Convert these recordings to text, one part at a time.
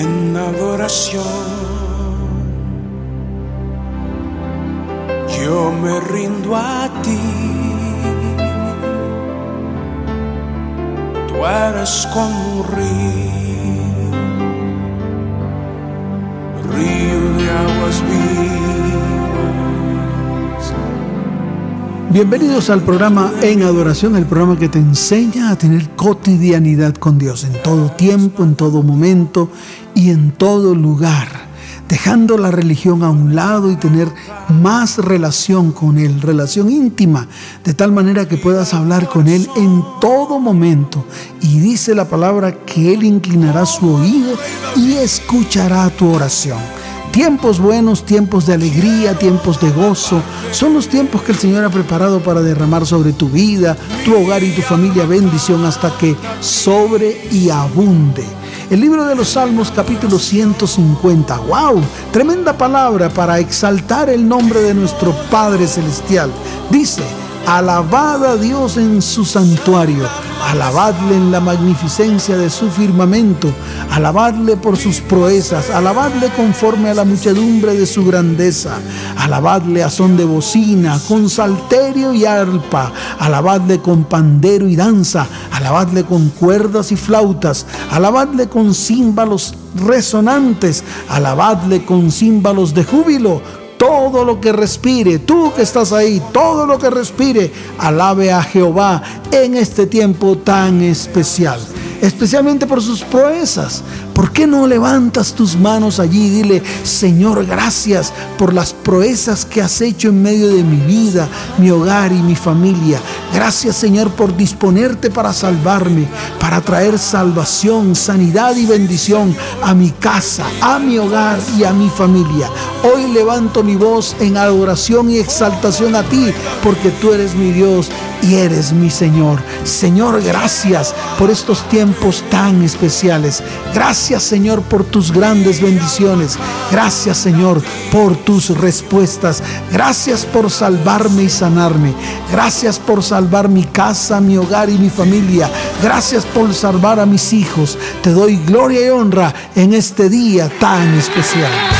en adoración. Yo me rindo a ti. Tú eres como un río, río de aguas vivas. Bienvenidos al programa En Adoración, el programa que te enseña a tener cotidianidad con Dios en todo tiempo, en todo momento y en todo lugar, dejando la religión a un lado y tener más relación con Él, relación íntima, de tal manera que puedas hablar con Él en todo momento. Y dice la palabra que Él inclinará su oído y escuchará tu oración. Tiempos buenos, tiempos de alegría, tiempos de gozo, son los tiempos que el Señor ha preparado para derramar sobre tu vida, tu hogar y tu familia bendición hasta que sobre y abunde. El libro de los Salmos capítulo 150. ¡Wow! Tremenda palabra para exaltar el nombre de nuestro Padre Celestial. Dice, alabad a Dios en su santuario. Alabadle en la magnificencia de su firmamento, alabadle por sus proezas, alabadle conforme a la muchedumbre de su grandeza, alabadle a son de bocina, con salterio y arpa, alabadle con pandero y danza, alabadle con cuerdas y flautas, alabadle con címbalos resonantes, alabadle con címbalos de júbilo, todo lo que respire, tú que estás ahí, todo lo que respire, alabe a Jehová en este tiempo tan especial, especialmente por sus proezas, ¿Por qué no levantas tus manos allí y dile, Señor, gracias por las proezas que has hecho en medio de mi vida, mi hogar y mi familia? Gracias, Señor, por disponerte para salvarme, para traer salvación, sanidad y bendición a mi casa, a mi hogar y a mi familia. Hoy levanto mi voz en adoración y exaltación a ti, porque tú eres mi Dios y eres mi Señor. Señor, gracias por estos tiempos tan especiales. Gracias, Señor, por tus grandes bendiciones. Gracias, Señor, por tus respuestas. Gracias por salvarme y sanarme. Gracias por salvar mi casa, mi hogar y mi familia. Gracias por salvar a mis hijos. Te doy gloria y honra en este día tan especial.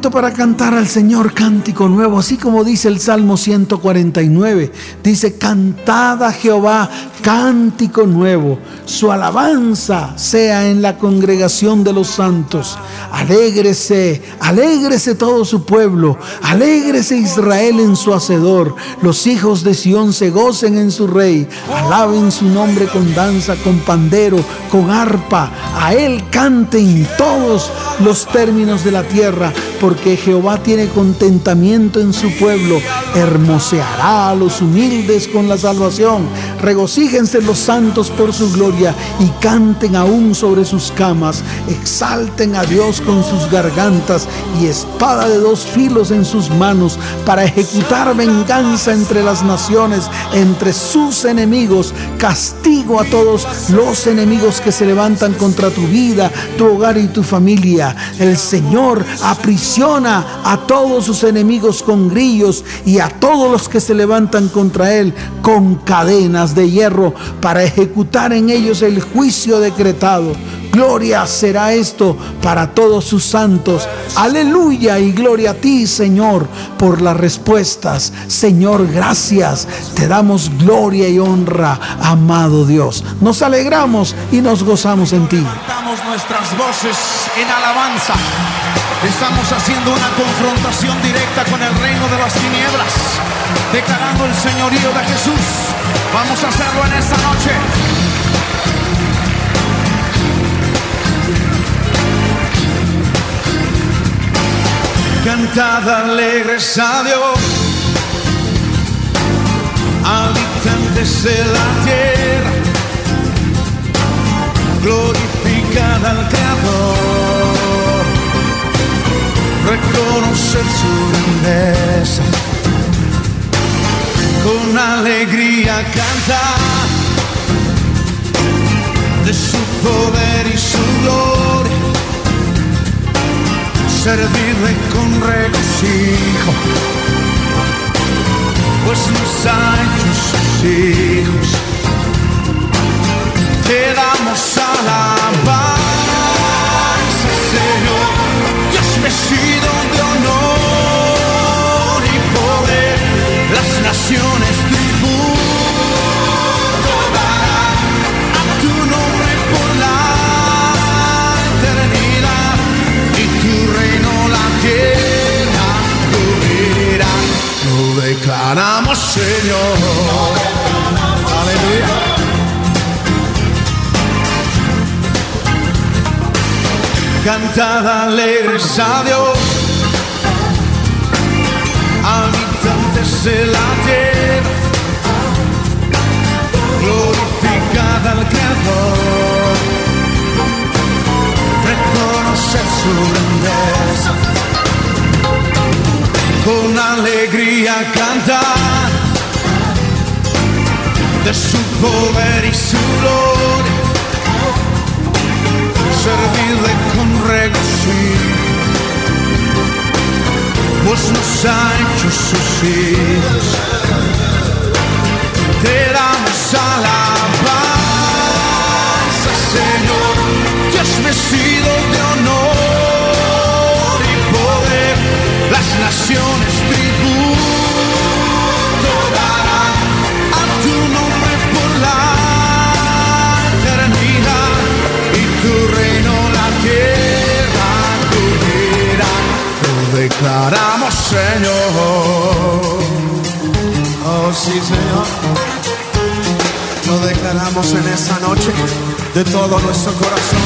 Para cantar al Señor cántico nuevo, así como dice el Salmo 149. Dice, cantad Jehová cántico nuevo, su alabanza sea en la congregación de los santos. Alégrese, alégrese todo su pueblo, alégrese Israel en su hacedor. Los hijos de Sión se gocen en su rey, alaben su nombre con danza, con pandero, con arpa. A él canten todos los términos de la tierra porque Jehová tiene contentamiento en su pueblo, hermoseará a los humildes con la salvación. Regocíjense los santos por su gloria y canten aún sobre sus camas. Exalten a Dios con sus gargantas y espada de dos filos en sus manos para ejecutar venganza entre las naciones, entre sus enemigos. Castigo a todos los enemigos que se levantan contra tu vida, tu hogar y tu familia. El Señor aprisiona a todos sus enemigos con grillos y a todos los que se levantan contra él con cadenas de hierro para ejecutar en ellos el juicio decretado. Gloria será esto para todos sus santos. Aleluya y gloria a ti, Señor, por las respuestas. Señor, gracias. Te damos gloria y honra, amado Dios. Nos alegramos y nos gozamos en ti. Levantamos nuestras voces en alabanza. Estamos haciendo una confrontación directa con el reino de las tinieblas, declarando el señorío de Jesús. Vamos a hacerlo en esta noche. Cantad alegres a Dios, habitantes de la tierra, glorificad al Creador, reconocer su grandeza, con alegría cantar de su poder y su gloria. Servirle con regocijo, pues nos ha sus hijos. Te damos alabanza, Señor, declaramos, Señor. Aleluya. Cantad alegres a Dios, de su poder y su gloria. Servirle con regocijo, pues nos ha hecho sus hijos. Te damos declaramos, Señor. Oh, sí, Señor. Lo declaramos en esta noche de todo nuestro corazón.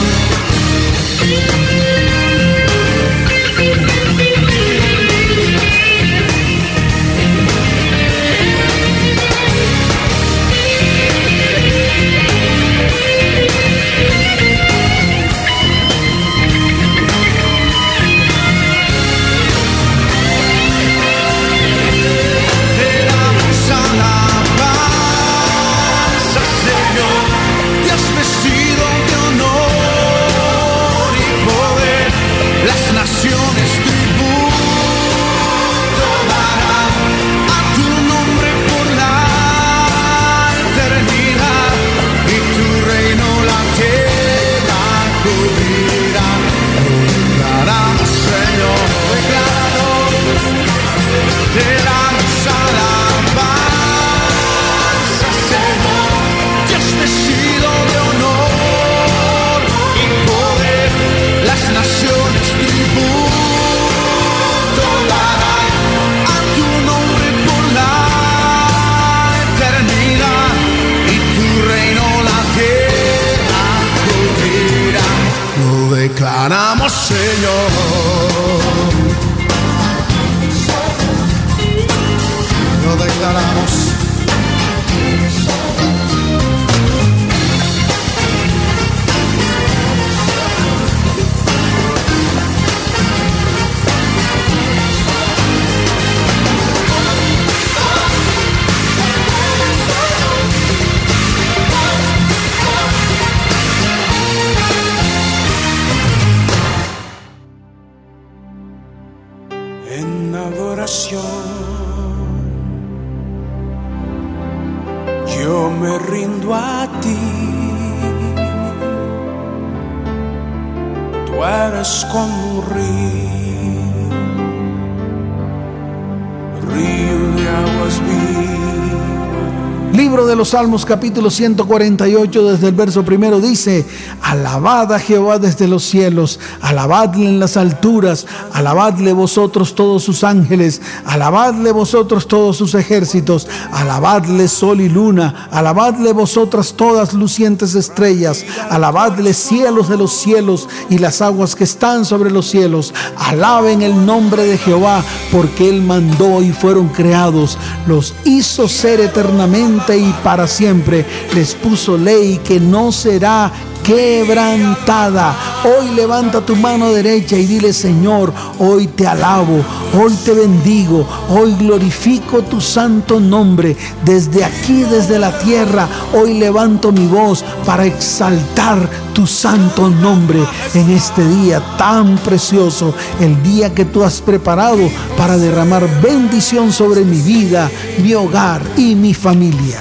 Salmos capítulo 148 desde el verso primero dice, alabad a Jehová desde los cielos, alabadle en las alturas, alabadle vosotros todos sus ángeles, alabadle vosotros todos sus ejércitos, alabadle sol y luna, alabadle vosotras todas lucientes estrellas, alabadle cielos de los cielos y las aguas que están sobre los cielos, alaben el nombre de Jehová, porque él mandó y fueron creados, los hizo ser eternamente y para siempre. Les puso ley que no será quebrantada. Hoy levanta tu mano derecha y dile, Señor, hoy te alabo, hoy te bendigo, hoy glorifico tu santo nombre. Desde aquí, desde la tierra, hoy levanto mi voz para exaltar tu santo nombre en este día tan precioso, el día que tú has preparado para derramar bendición sobre mi vida, mi hogar y mi familia.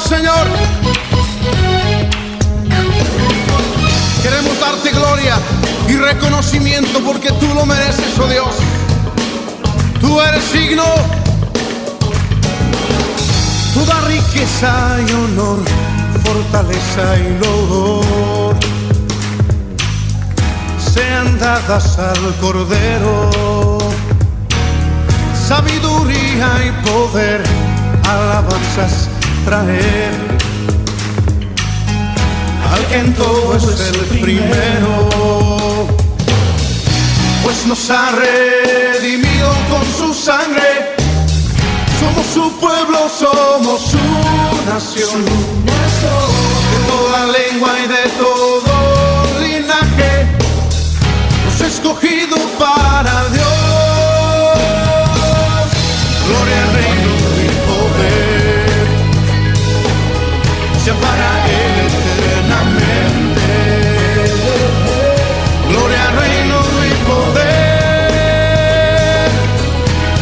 Señor. Queremos darte gloria y reconocimiento porque tú lo mereces, oh Dios. Tú eres digno. Toda riqueza y honor, fortaleza y loor sean dadas al Cordero. Sabiduría y poder, alabanzas traer al que en todo es el primero, pues nos ha redimido con su sangre. Somos su pueblo, somos su nación, de toda lengua y de todo linaje, nos ha escogido para Dios. Gloria al reino para Él eternamente. Gloria, reino y poder,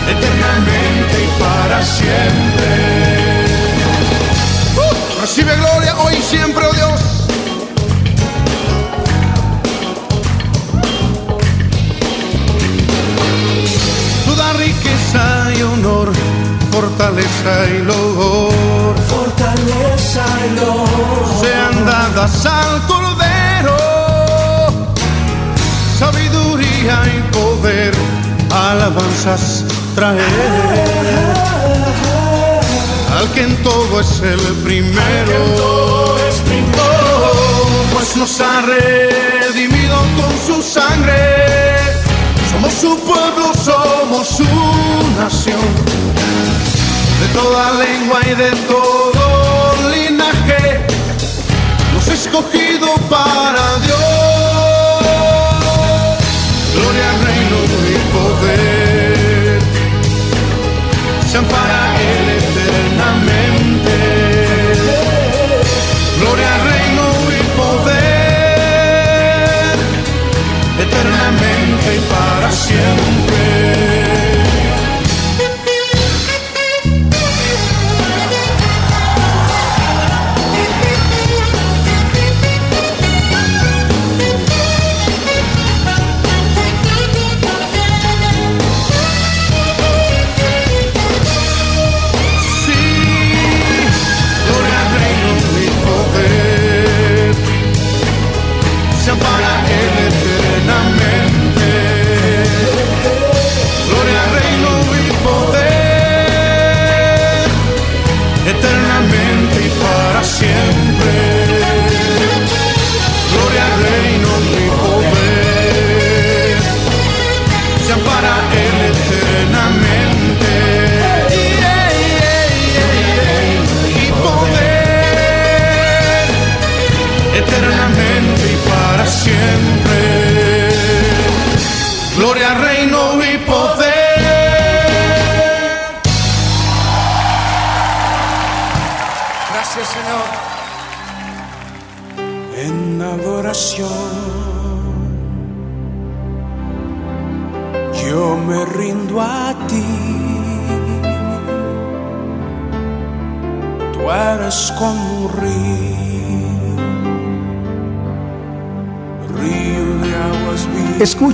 eternamente y para siempre. Traer. Al que en todo es el primero, pues nos ha redimido con su sangre, somos su pueblo, somos su nación. De toda lengua y de todo linaje, nos ha escogido para Dios. Siempre.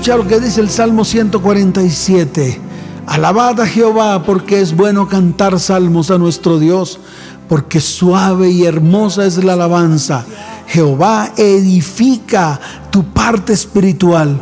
Escucha lo que dice el Salmo 147. Alabad a Jehová porque es bueno cantar salmos a nuestro Dios, porque suave y hermosa es la alabanza. Jehová edifica tu parte espiritual.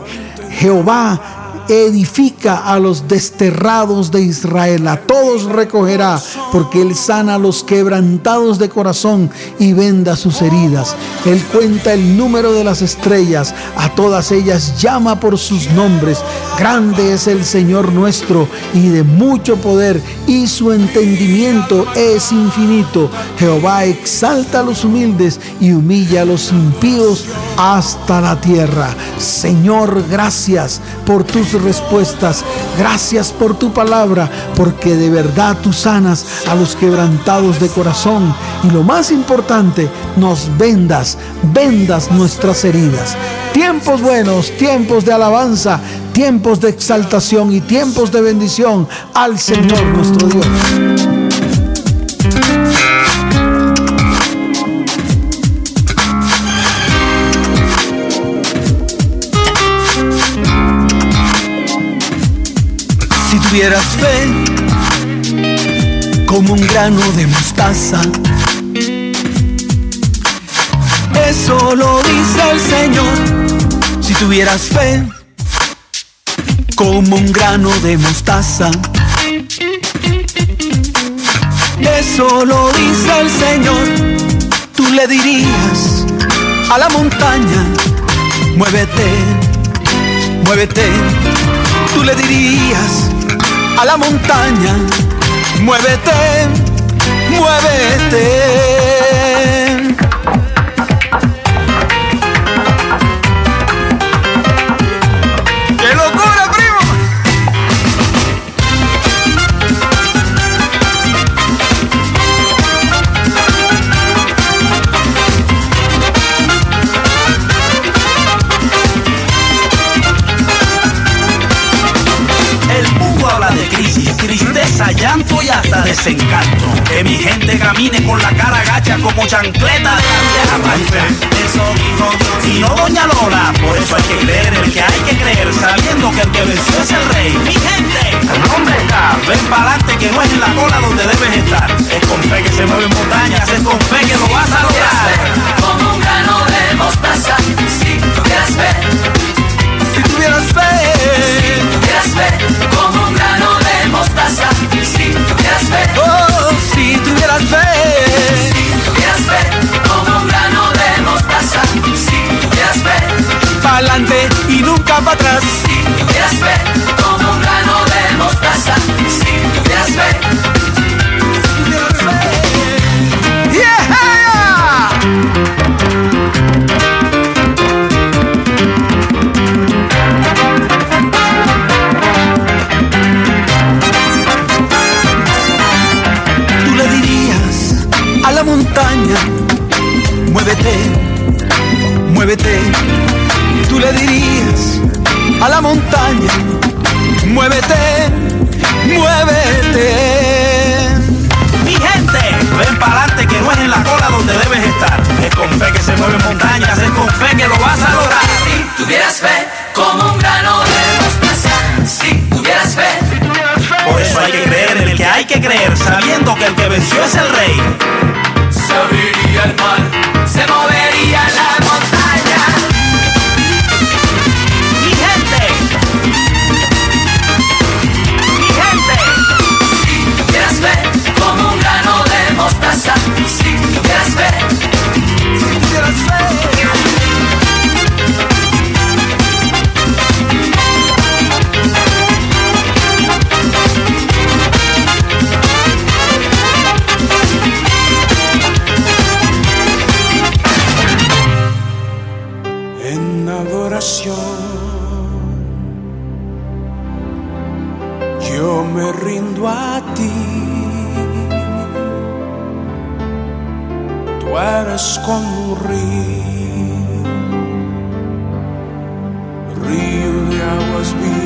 Jehová edifica a los desterrados de Israel, a todos recogerá, porque Él sana a los quebrantados de corazón y venda sus heridas. Él cuenta el número de las estrellas, a todas ellas llama por sus nombres. Grande es el Señor nuestro y de mucho poder, y su entendimiento es infinito. Jehová exalta a los humildes y humilla a los impíos hasta la tierra. Señor, gracias por tus respuestas. Gracias por tu palabra, porque de verdad tú sanas a los quebrantados de corazón. Y lo más importante, nos vendas, vendas nuestras heridas. Tiempos buenos, tiempos de alabanza, tiempos de exaltación y tiempos de bendición al Señor nuestro Dios. Si tuvieras fe como un grano de mostaza, eso lo dice el Señor. Si tuvieras fe como un grano de mostaza, eso lo dice el Señor. Tú le dirías a la montaña, muévete, muévete. Tú le dirías a la montaña, muévete, muévete. Desencanto. Que mi gente camine con la cara gacha como chancleta de la vieja mancha. Eso dijo Dios y no doña Lola. Por eso hay que creer el que hay que creer, sabiendo que el que venció es el rey. Mi gente, ¿dónde está? Ven para adelante que no es en la cola donde debes estar. Es con fe que se mueven montañas, es con fe que lo vas a lograr. como un grano de mostaza. Si tuvieras fe, Si tuvieras fe, tuvieras fe, tuvieras fe, oh, si tuvieras fe, tuvieras fe, como un grano de mostaza. Si tuvieras fe, pa'lante y nunca para atrás. si tuvieras fe, muévete, muévete. Tú le dirías a la montaña, muévete, muévete. Mi gente, ven para adelante que no es en la cola donde debes estar. Es con fe que se mueven montañas, es con fe que lo vas a lograr. si tuvieras fe, como un grano de mostaza. Si tuvieras fe, Por eso hay que creer en el que hay que creer, sabiendo que el que venció es el rey. se abriría el mar, se movería la eres como un río, río de aguas vivas.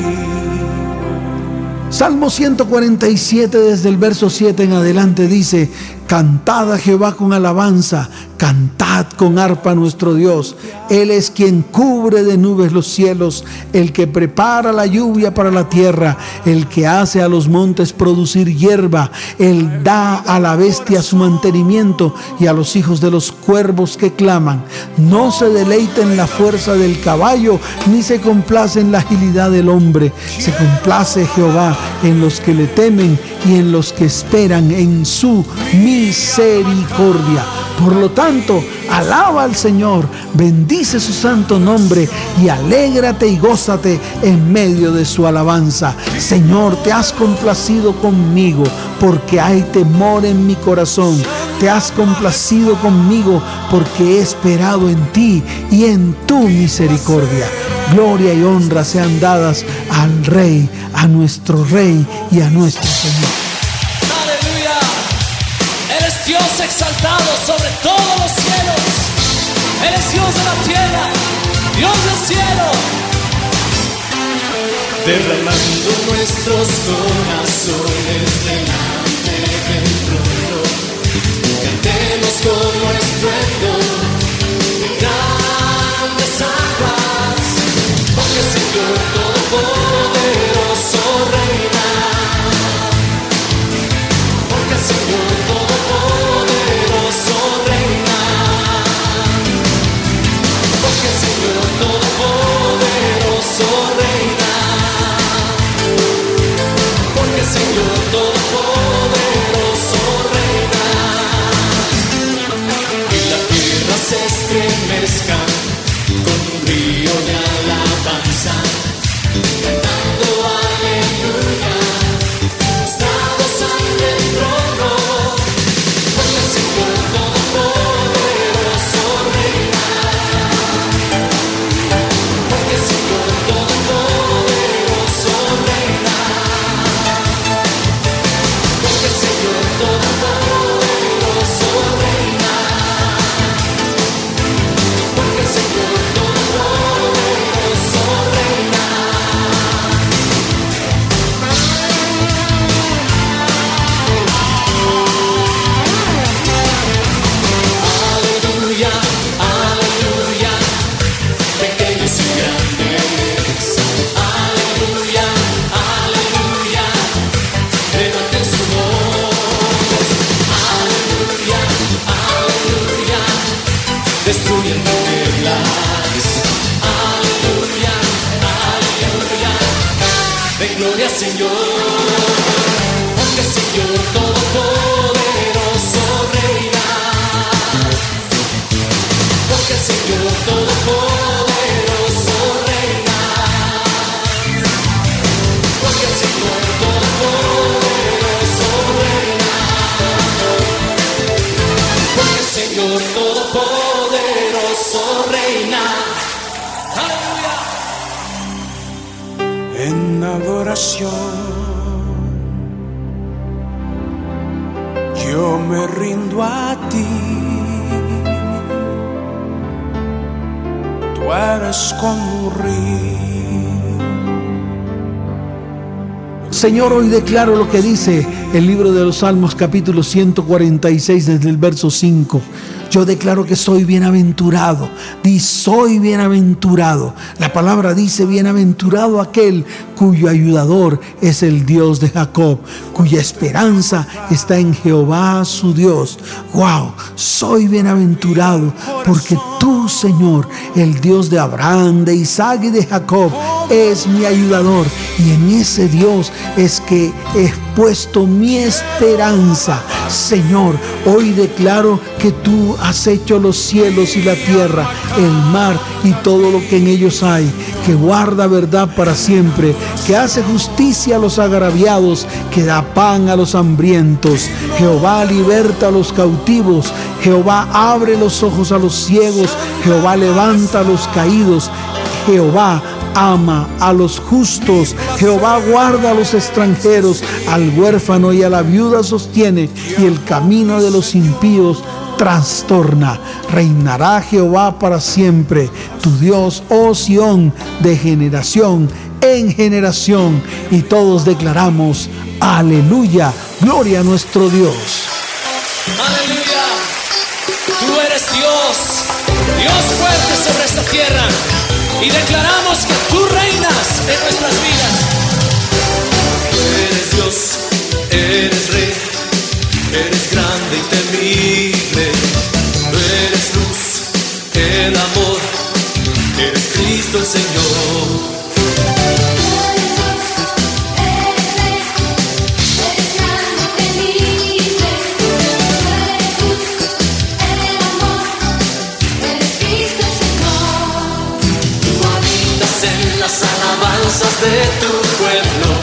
Salmo 147 desde el verso 7 en adelante dice, Cantad a Jehová con alabanza, cantad con arpa a nuestro Dios. Él es quien cubre de nubes los cielos, el que prepara la lluvia para la tierra, el que hace a los montes producir hierba, Él da a la bestia su mantenimiento y a los hijos de los cuervos que claman. No se deleita en la fuerza del caballo, ni se complace en la agilidad del hombre. Se complace Jehová en los que le temen y en los que esperan en su misericordia. Por lo tanto, alaba al Señor, bendice su santo nombre y alégrate y gózate en medio de su alabanza. Señor, te has complacido conmigo porque hay temor en mi corazón. Te has complacido conmigo porque he esperado en ti y en tu misericordia. Gloria y honra sean dadas al Rey, a nuestro Rey y a nuestro Señor. Exaltado sobre todos los cielos. Eres Dios de la tierra, Dios del cielo. Derramando nuestros corazones delante del trono. Cantemos como estruendo de grandes aguas. Porque el Señor Todopoderoso reina. Porque el Señor Señor, hoy declaro lo que dice el libro de los Salmos capítulo 146 desde el verso 5. Yo declaro que soy bienaventurado. Di, soy bienaventurado. La palabra dice, bienaventurado aquel cuyo ayudador es el Dios de Jacob, cuya esperanza está en Jehová su Dios. Wow, soy bienaventurado porque Señor, el Dios de Abraham, de Isaac y de Jacob, es mi ayudador. Y en ese Dios es que he puesto mi esperanza. Señor, hoy declaro que tú has hecho los cielos y la tierra, el mar y todo lo que en ellos hay, que guarda verdad para siempre, que hace justicia a los agraviados, que da pan a los hambrientos. Jehová liberta a los cautivos, Jehová abre los ojos a los ciegos, Jehová levanta a los caídos. Jehová ama a los justos, Jehová guarda a los extranjeros, al huérfano y a la viuda sostiene, y el camino de los impíos trastorna. Reinará Jehová para siempre, tu Dios, oh Sión, de generación en generación. Y todos declaramos, aleluya, gloria a nuestro Dios. Aleluya. Tú eres Dios, Dios fuerte sobre esta tierra. Y declaramos que tú reinas en nuestras vidas. Eres Dios, eres Rey, eres grande y temible. Tú eres luz, el amor, eres Cristo el Señor. De tu pueblo.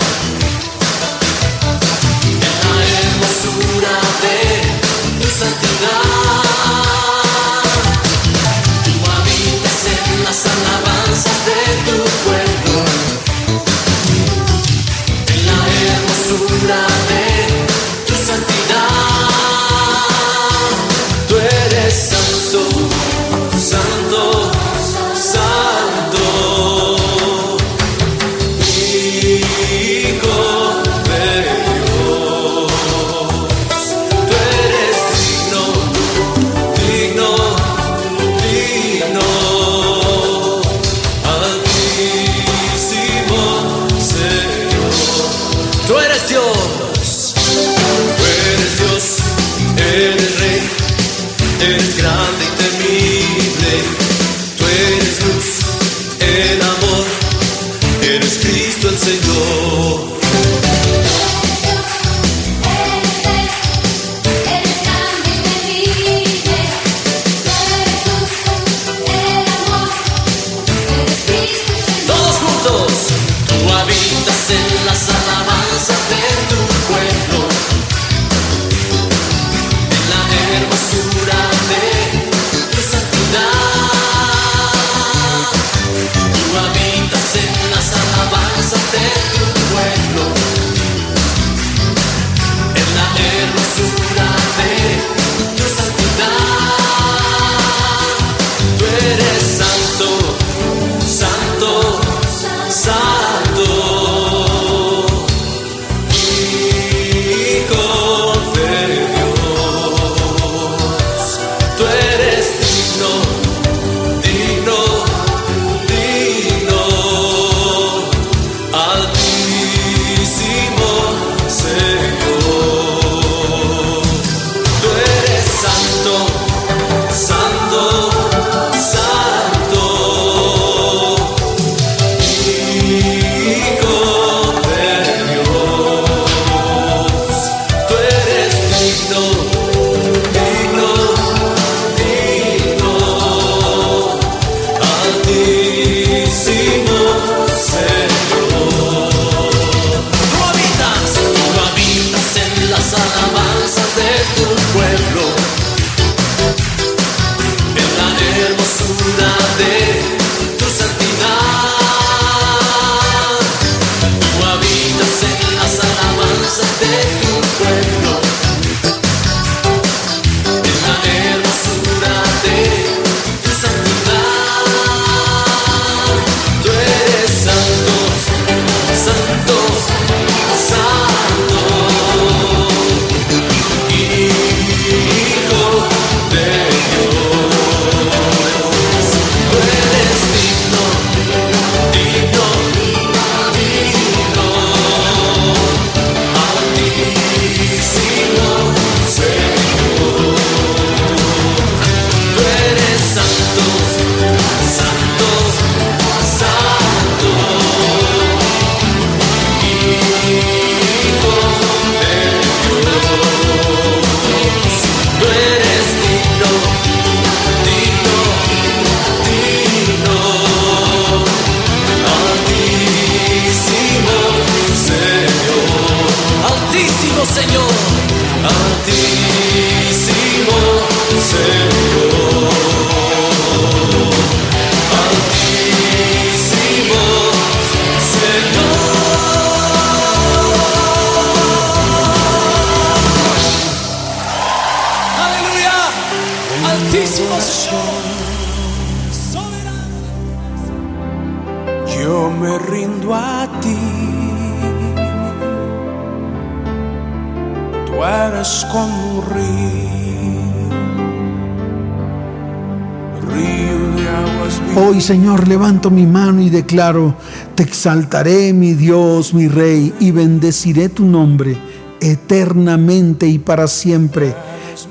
Señor, levanto mi mano y declaro, te exaltaré, mi Dios, mi Rey, y bendeciré tu nombre eternamente y para siempre.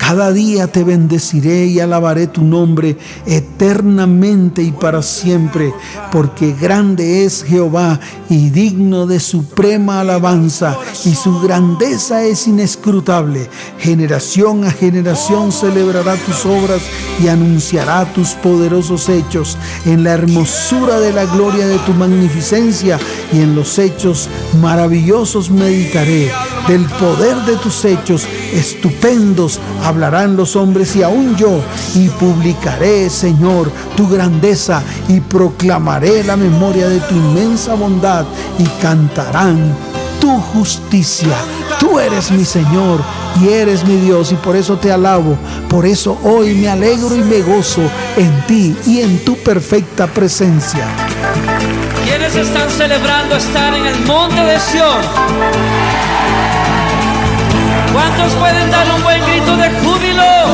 Cada día te bendeciré y alabaré tu nombre eternamente y para siempre, porque grande es Jehová y digno de suprema alabanza, y su grandeza es inescrutable. Generación a generación celebrará tus obras y anunciará tus poderosos hechos. En la hermosura de la gloria de tu magnificencia y en los hechos maravillosos meditaré. Del poder de tus hechos estupendos hablarán los hombres y aún yo, y publicaré, Señor, tu grandeza y proclamaré la memoria de tu inmensa bondad y cantarán tu justicia. Tú eres mi Señor y eres mi Dios y por eso te alabo. Por eso hoy me alegro y me gozo en ti y en tu perfecta presencia. ¿Quiénes están celebrando estar en el monte de Sión? ¿Cuántos pueden dar un buen grito de júbilo?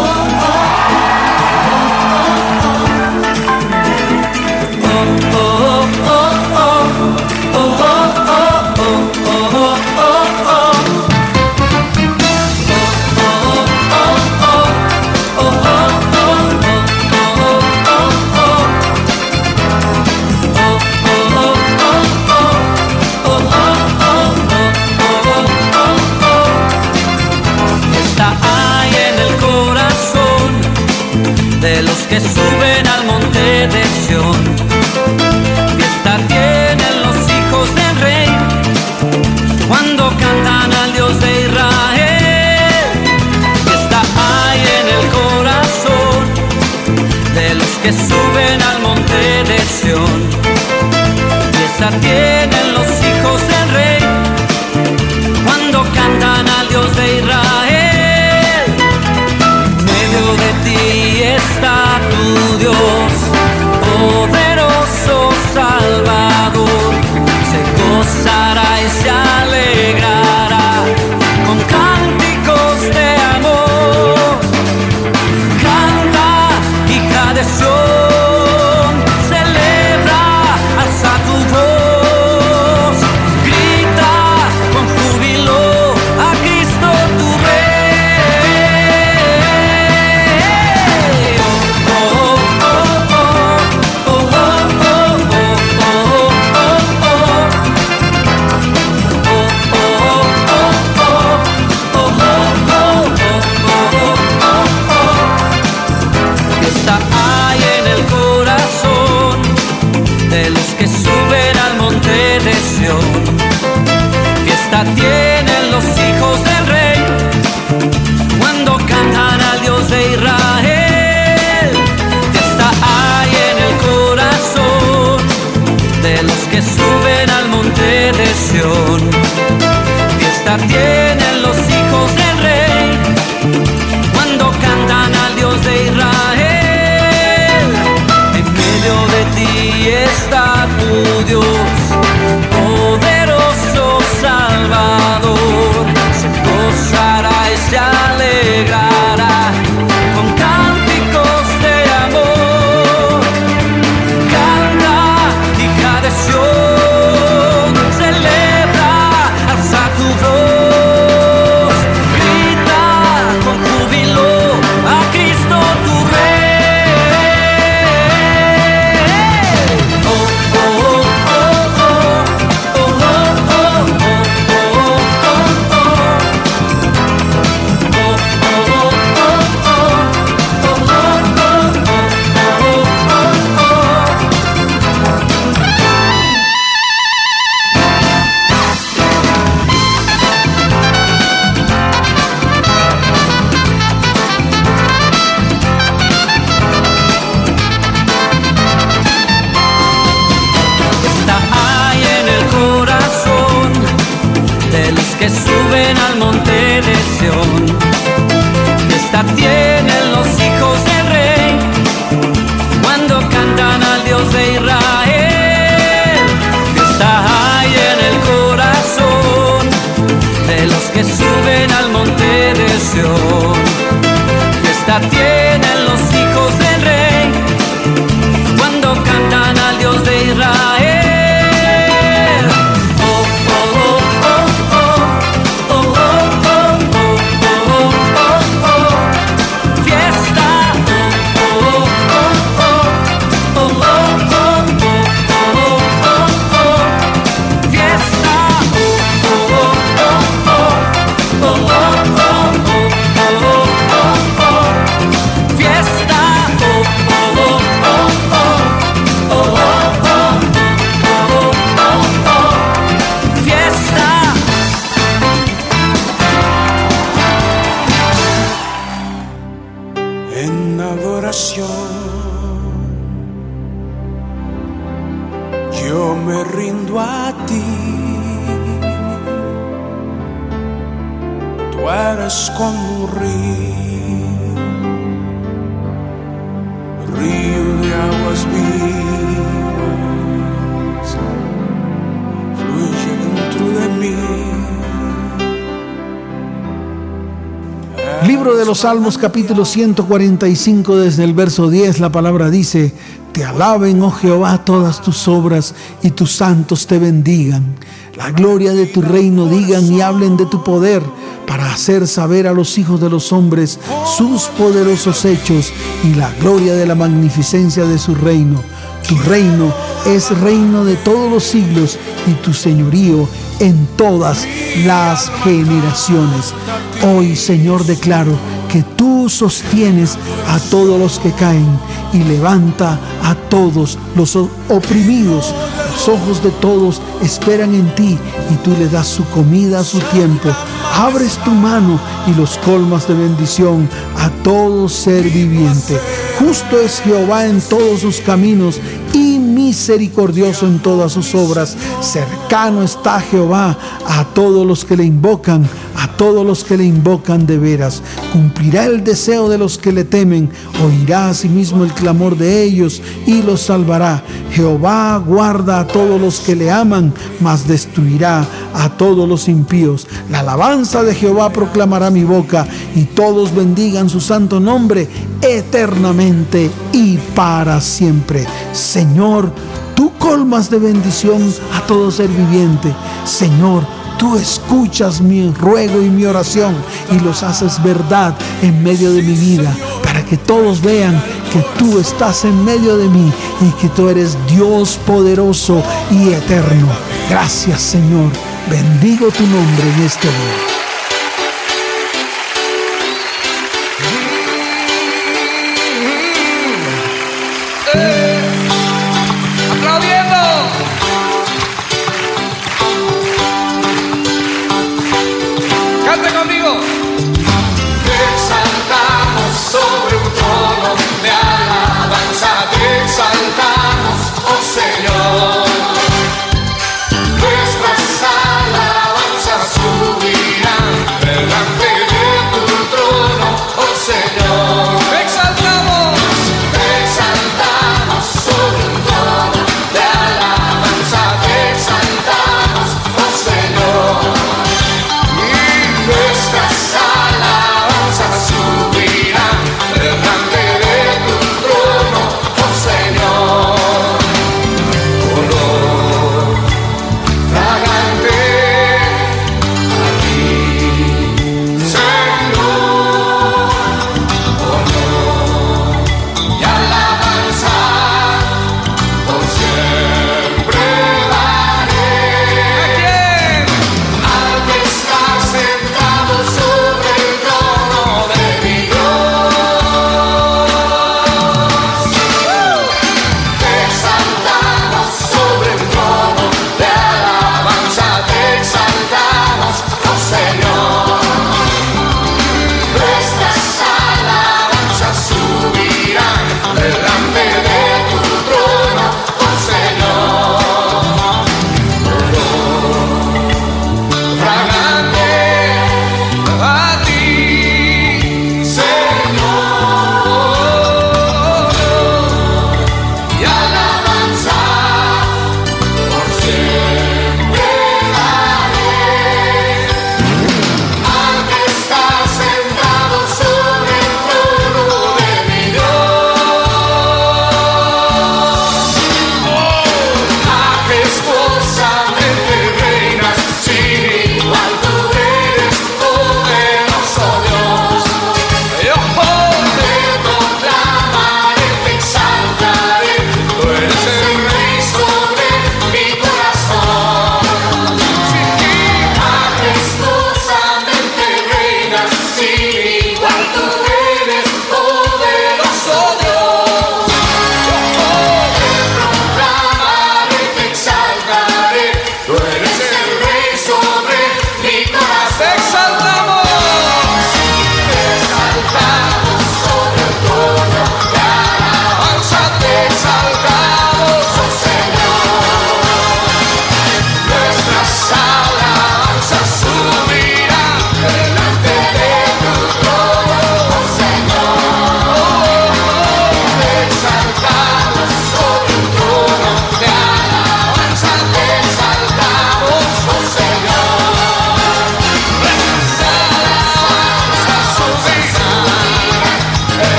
Tienen los hijos del rey cuando cantan al Dios de Israel. Medio de ti está tu Dios, Salmos capítulo 145 desde el verso 10 la palabra dice, Te alaben, oh Jehová, todas tus obras y tus santos te bendigan. La gloria de tu reino digan y hablen de tu poder para hacer saber a los hijos de los hombres sus poderosos hechos y la gloria de la magnificencia de su reino. Tu reino es reino de todos los siglos y tu señorío en todas las generaciones. Hoy, Señor, declaro que tú sostienes a todos los que caen y levanta a todos los oprimidos. Los ojos de todos esperan en ti y tú le das su comida a su tiempo. Abres tu mano y los colmas de bendición a todo ser viviente. Justo es Jehová en todos sus caminos y misericordioso en todas sus obras. Cercano está Jehová a todos los que le invocan, a todos los que le invocan de veras. Cumplirá el deseo de los que le temen, oirá asimismo el clamor de ellos y los salvará. Jehová guarda a todos los que le aman, mas destruirá a todos los impíos. La alabanza de Jehová proclamará mi boca y todos bendigan su santo nombre eternamente y para siempre. Señor, tú colmas de bendición a todo ser viviente. Señor, tú escuchas mi ruego y mi oración y los haces verdad en medio de mi vida para que todos vean que tú estás en medio de mí y que tú eres Dios poderoso y eterno. Gracias Señor. Bendigo tu nombre en este día.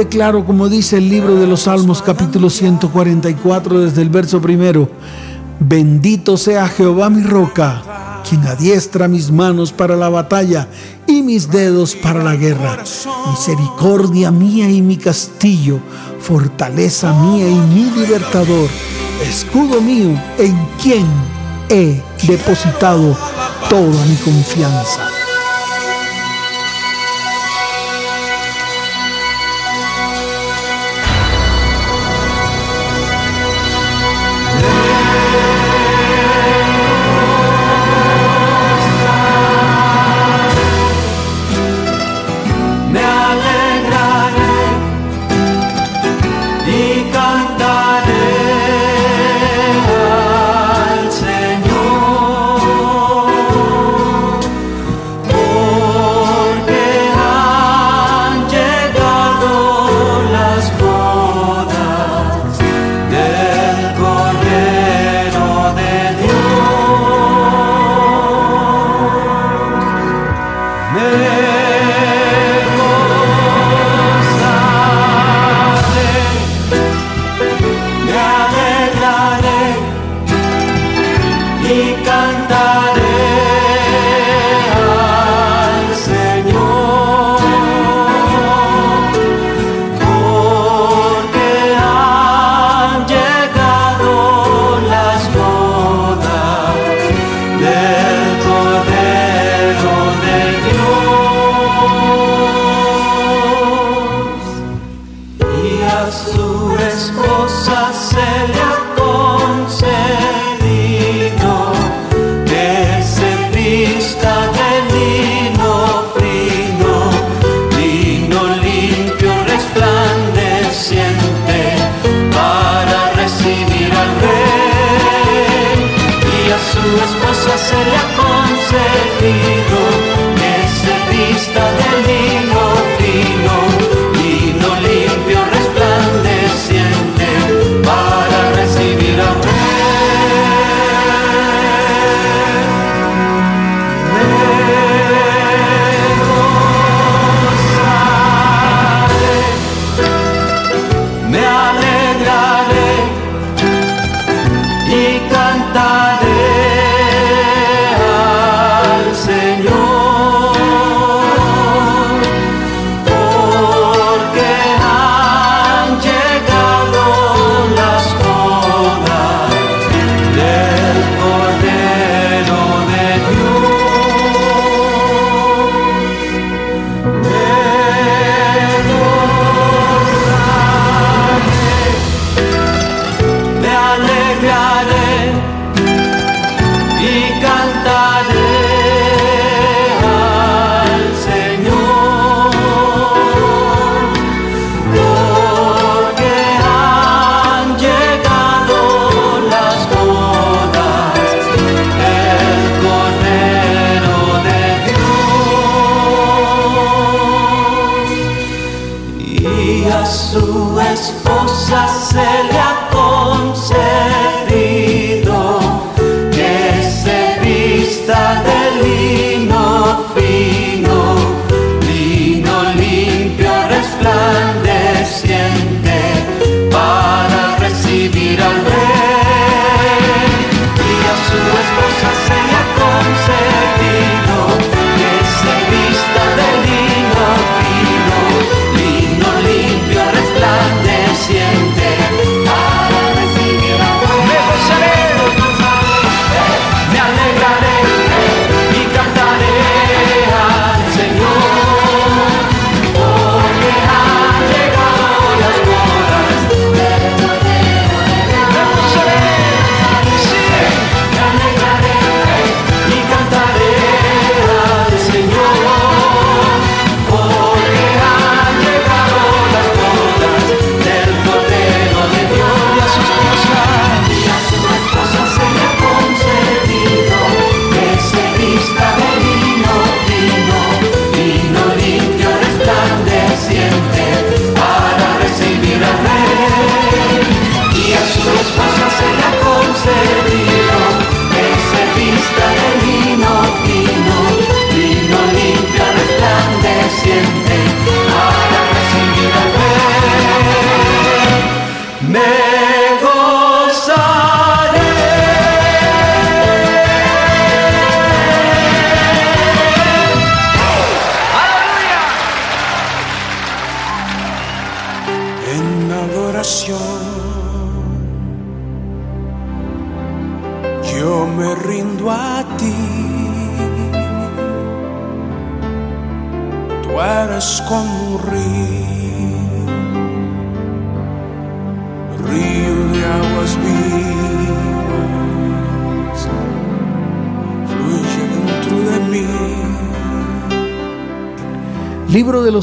Declaro, como dice el libro de los Salmos capítulo 144 desde el verso primero, bendito sea Jehová mi roca, quien adiestra mis manos para la batalla y mis dedos para la guerra. Misericordia mía y mi castillo, fortaleza mía y mi libertador, escudo mío en quien he depositado toda mi confianza.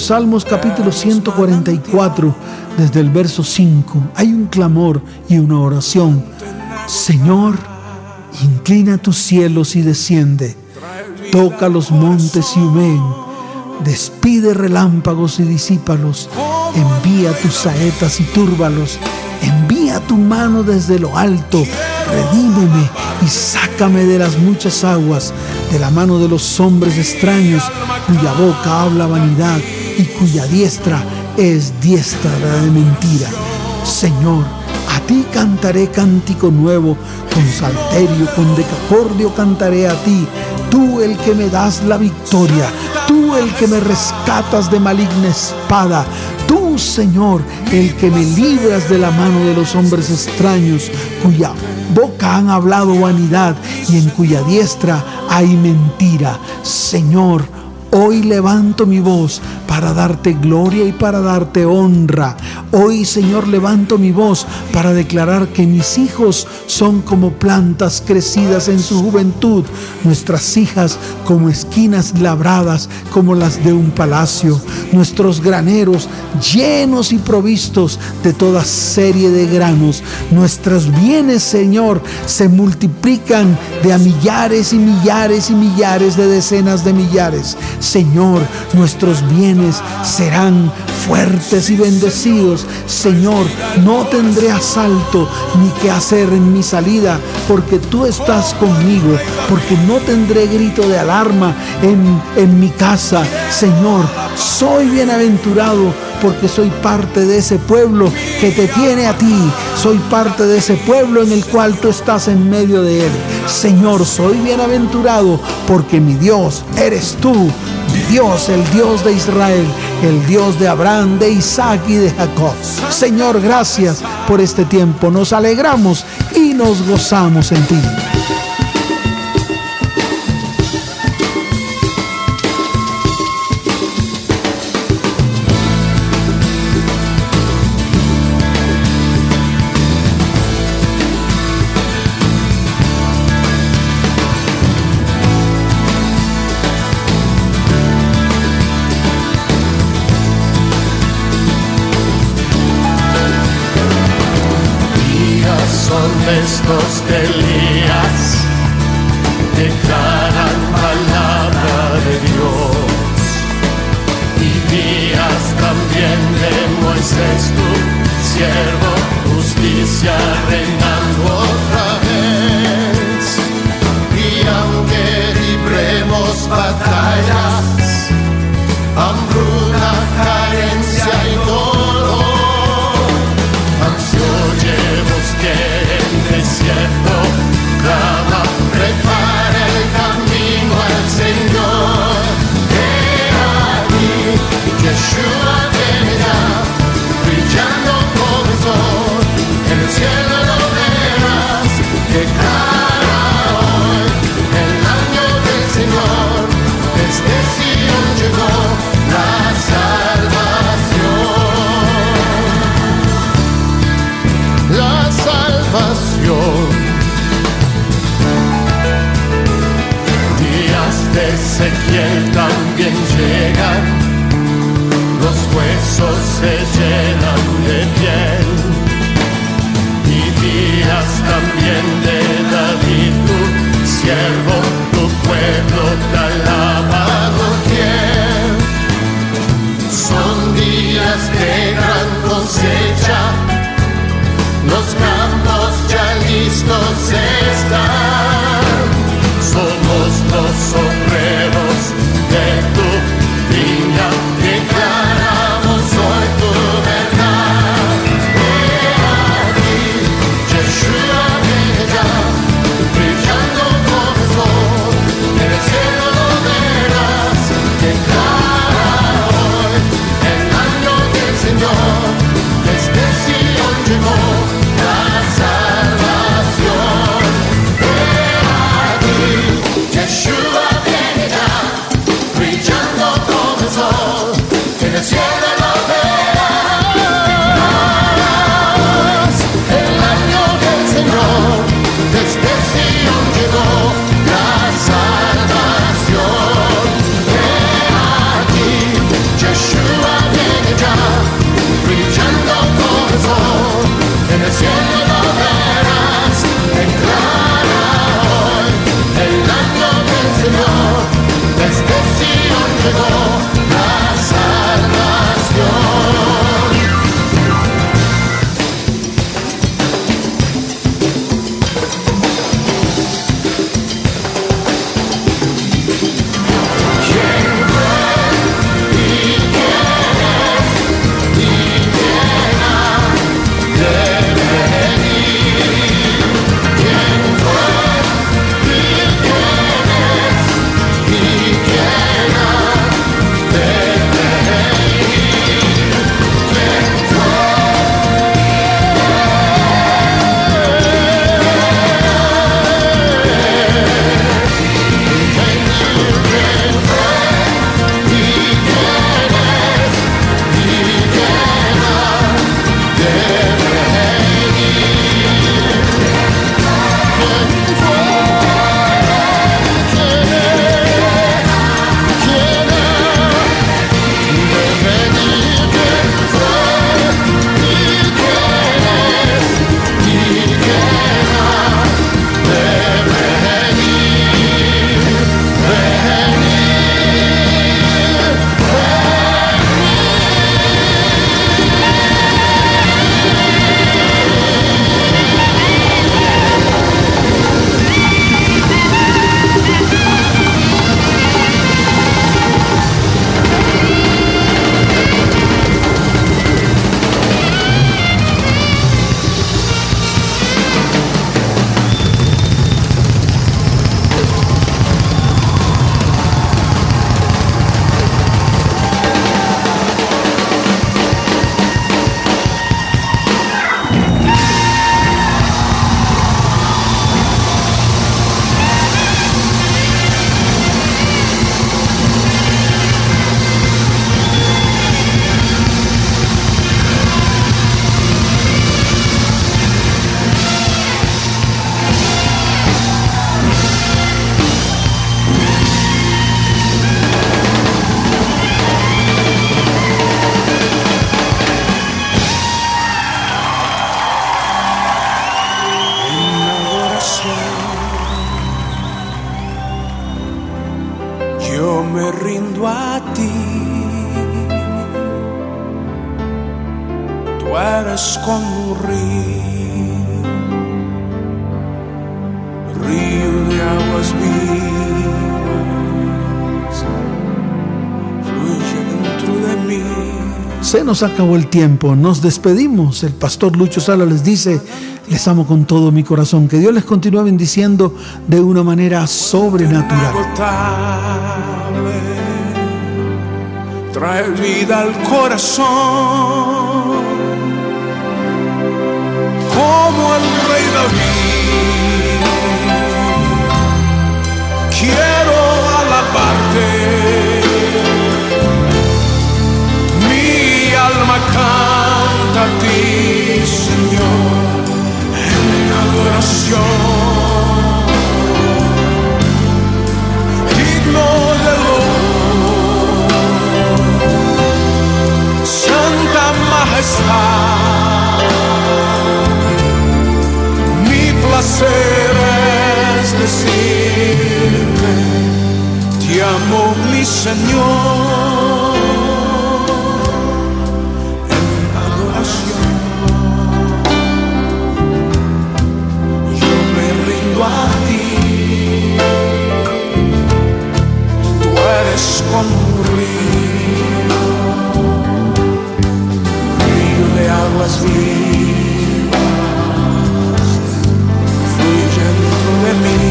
Salmos capítulo 144, desde el verso 5, hay un clamor y una oración. Señor, inclina tus cielos y desciende, toca los montes y humeen, despide relámpagos y disípalos, envía tus saetas y túrbalos, envía tu mano desde lo alto, redímeme y sácame de las muchas aguas, de la mano de los hombres extraños, cuya boca habla vanidad y cuya diestra es diestra de mentira. Señor, a ti cantaré cántico nuevo, con salterio, con decacordio cantaré a ti, tú el que me das la victoria, tú el que me rescatas de maligna espada, tú Señor, el que me libras de la mano de los hombres extraños, cuya boca han hablado vanidad y en cuya diestra hay mentira. Señor, Hoy levanto mi voz para darte gloria y para darte honra. Hoy, Señor, levanto mi voz para declarar que mis hijos son como plantas crecidas en su juventud, nuestras hijas como esquinas labradas como las de un palacio, nuestros graneros llenos y provistos de toda serie de granos. Nuestros bienes, Señor, se multiplican de a millares y millares y millares de decenas de millares. Señor, nuestros bienes serán fuertes y bendecidos. Señor, no tendré asalto ni que hacer en mi salida, porque tú estás conmigo, porque no tendré grito de alarma en, en mi casa. Señor, soy bienaventurado porque soy parte de ese pueblo que te tiene a ti. Soy parte de ese pueblo en el cual tú estás en medio de él. Señor, soy bienaventurado porque mi Dios eres tú. Mi Dios, el Dios de Israel, el Dios de Abraham, de Isaac y de Jacob. Señor, gracias por este tiempo. Nos alegramos y nos gozamos en ti. De Elías, declaran palabra de Dios. Y días también de tu siervo, justicia También llegan, los huesos se llenan de piel. Y días también de David, tu siervo, tu pueblo te Oh, yo me rindo a ti. Tú eres como un río, río de aguas vivas. Se nos acabó el tiempo, nos despedimos. El pastor Lucho Sala les dice, les amo con todo mi corazón. Que Dios les continúe bendiciendo de una manera sobrenatural. Trae vida al corazón, como el rey David. Quiero alabarte, alma canta a ti, Señor, en adoración. honor, Santa Majestad. Mi placer es decirte, te amo mi Señor. como un rio, rio de águas vivas, fluyendo de mim.